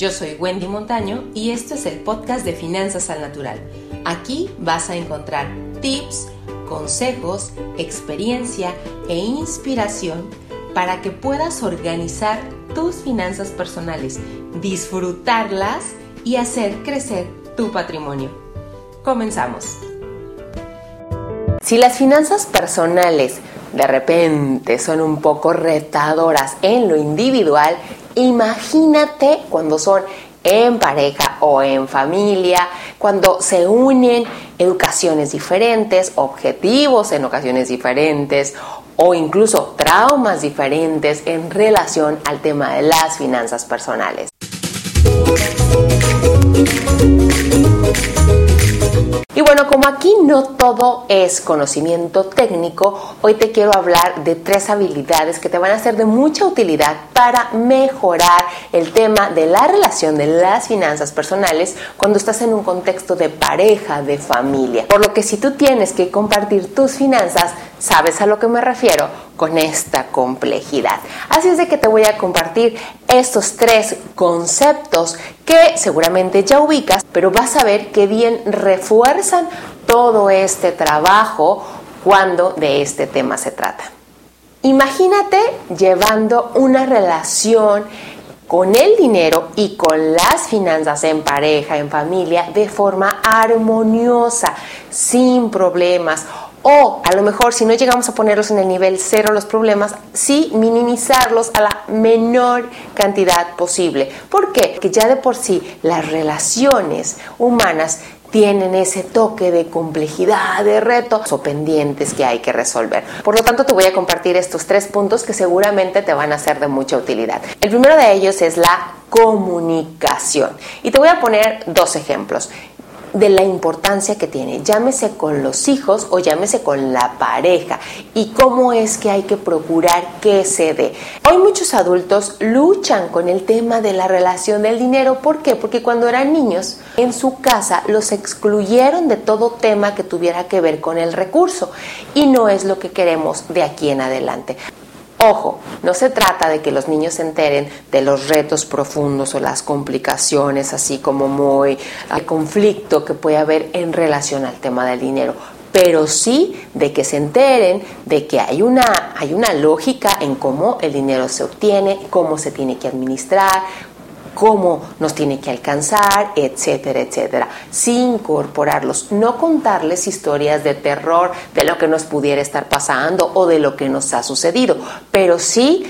Yo soy Wendy Montaño y esto es el podcast de Finanzas al Natural. Aquí vas a encontrar tips, consejos, experiencia e inspiración para que puedas organizar tus finanzas personales, disfrutarlas y hacer crecer tu patrimonio. Comenzamos. Si las finanzas personales de repente son un poco retadoras en lo individual, Imagínate cuando son en pareja o en familia, cuando se unen educaciones diferentes, objetivos en ocasiones diferentes o incluso traumas diferentes en relación al tema de las finanzas personales. Y bueno, como aquí no todo es conocimiento técnico, hoy te quiero hablar de tres habilidades que te van a ser de mucha utilidad para mejorar el tema de la relación de las finanzas personales cuando estás en un contexto de pareja, de familia. Por lo que si tú tienes que compartir tus finanzas, sabes a lo que me refiero con esta complejidad. Así es de que te voy a compartir estos tres conceptos que seguramente ya ubicas, pero vas a ver que bien refuerzan todo este trabajo cuando de este tema se trata. Imagínate llevando una relación con el dinero y con las finanzas en pareja, en familia, de forma armoniosa, sin problemas o a lo mejor si no llegamos a ponerlos en el nivel cero los problemas, sí minimizarlos a la menor cantidad posible. ¿Por qué? Porque ya de por sí las relaciones humanas tienen ese toque de complejidad, de retos o pendientes que hay que resolver. Por lo tanto, te voy a compartir estos tres puntos que seguramente te van a ser de mucha utilidad. El primero de ellos es la comunicación. Y te voy a poner dos ejemplos de la importancia que tiene, llámese con los hijos o llámese con la pareja y cómo es que hay que procurar que se dé. Hoy muchos adultos luchan con el tema de la relación del dinero, ¿por qué? Porque cuando eran niños en su casa los excluyeron de todo tema que tuviera que ver con el recurso y no es lo que queremos de aquí en adelante. Ojo, no se trata de que los niños se enteren de los retos profundos o las complicaciones, así como muy el conflicto que puede haber en relación al tema del dinero, pero sí de que se enteren de que hay una, hay una lógica en cómo el dinero se obtiene, cómo se tiene que administrar, cómo nos tiene que alcanzar, etcétera, etcétera, sin incorporarlos, no contarles historias de terror de lo que nos pudiera estar pasando o de lo que nos ha sucedido, pero sí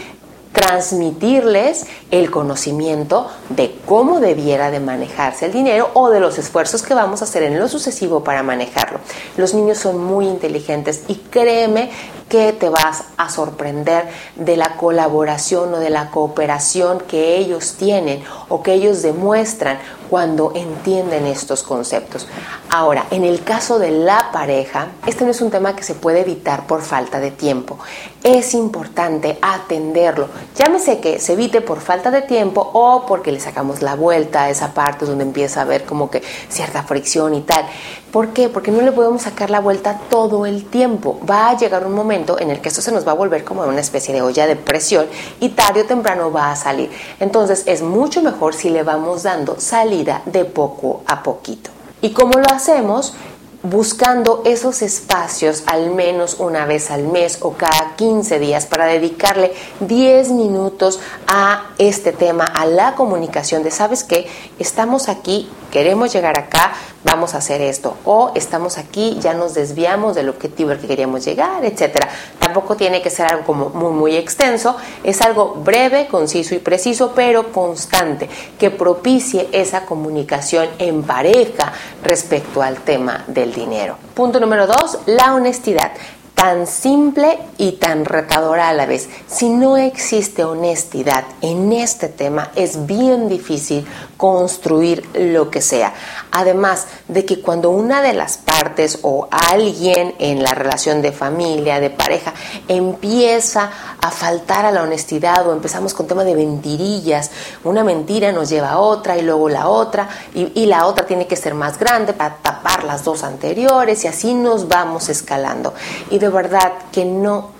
transmitirles el conocimiento de cómo debiera de manejarse el dinero o de los esfuerzos que vamos a hacer en lo sucesivo para manejarlo. Los niños son muy inteligentes y créeme que te vas a sorprender de la colaboración o de la cooperación que ellos tienen o que ellos demuestran cuando entienden estos conceptos. Ahora, en el caso de la pareja, este no es un tema que se puede evitar por falta de tiempo. Es importante atenderlo. Llámese que se evite por falta de tiempo o porque le sacamos la vuelta a esa parte donde empieza a haber como que cierta fricción y tal. ¿Por qué? Porque no le podemos sacar la vuelta todo el tiempo. Va a llegar un momento en el que esto se nos va a volver como una especie de olla de presión y tarde o temprano va a salir. Entonces es mucho mejor si le vamos dando salida de poco a poquito. ¿Y cómo lo hacemos? Buscando esos espacios al menos una vez al mes o cada 15 días para dedicarle 10 minutos a este tema, a la comunicación de, ¿sabes qué? Estamos aquí, queremos llegar acá, vamos a hacer esto. O estamos aquí, ya nos desviamos del objetivo al que queríamos llegar, etcétera. Tampoco tiene que ser algo como muy, muy extenso, es algo breve, conciso y preciso, pero constante, que propicie esa comunicación en pareja respecto al tema del dinero. Punto número dos, la honestidad tan simple y tan retadora a la vez. Si no existe honestidad en este tema, es bien difícil construir lo que sea. Además de que cuando una de las partes o alguien en la relación de familia, de pareja, empieza a faltar a la honestidad o empezamos con tema de mentirillas, una mentira nos lleva a otra y luego la otra y, y la otra tiene que ser más grande para tapar las dos anteriores y así nos vamos escalando. Y de verdad que no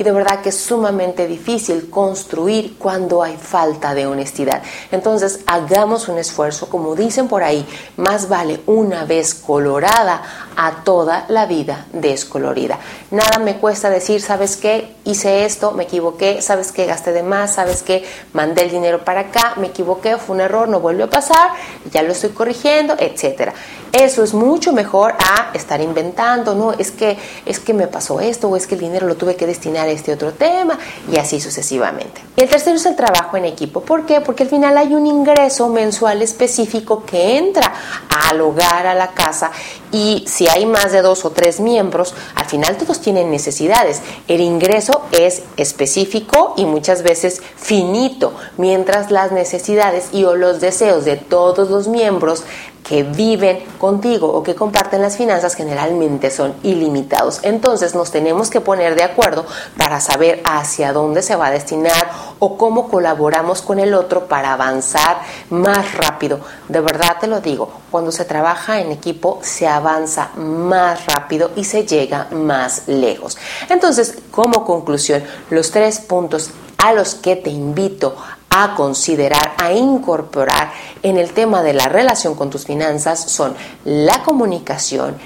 y de verdad que es sumamente difícil construir cuando hay falta de honestidad. Entonces, hagamos un esfuerzo, como dicen por ahí, más vale una vez colorada a toda la vida descolorida. Nada me cuesta decir, ¿sabes qué? Hice esto, me equivoqué, ¿sabes qué? Gasté de más, ¿sabes qué? Mandé el dinero para acá, me equivoqué, fue un error, no vuelve a pasar, ya lo estoy corrigiendo, etcétera. Eso es mucho mejor a estar inventando, no, es que es que me pasó esto o es que el dinero lo tuve que destinar este otro tema y así sucesivamente. Y el tercero es el trabajo en equipo. ¿Por qué? Porque al final hay un ingreso mensual específico que entra al hogar, a la casa y si hay más de dos o tres miembros, al final todos tienen necesidades. El ingreso es específico y muchas veces finito, mientras las necesidades y o los deseos de todos los miembros que viven contigo o que comparten las finanzas generalmente son ilimitados. Entonces nos tenemos que poner de acuerdo para saber hacia dónde se va a destinar o cómo colaboramos con el otro para avanzar más rápido. De verdad te lo digo, cuando se trabaja en equipo se avanza más rápido y se llega más lejos. Entonces, como conclusión, los tres puntos a los que te invito a considerar, a incorporar en el tema de la relación con tus finanzas son la comunicación,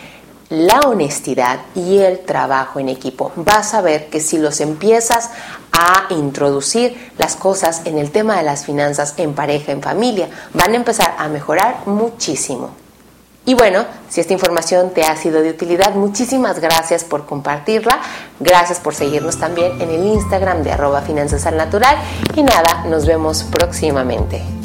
la honestidad y el trabajo en equipo. Vas a ver que si los empiezas a introducir las cosas en el tema de las finanzas en pareja, en familia, van a empezar a mejorar muchísimo. Y bueno, si esta información te ha sido de utilidad, muchísimas gracias por compartirla. Gracias por seguirnos también en el Instagram de arroba finanzas al natural. Y nada, nos vemos próximamente.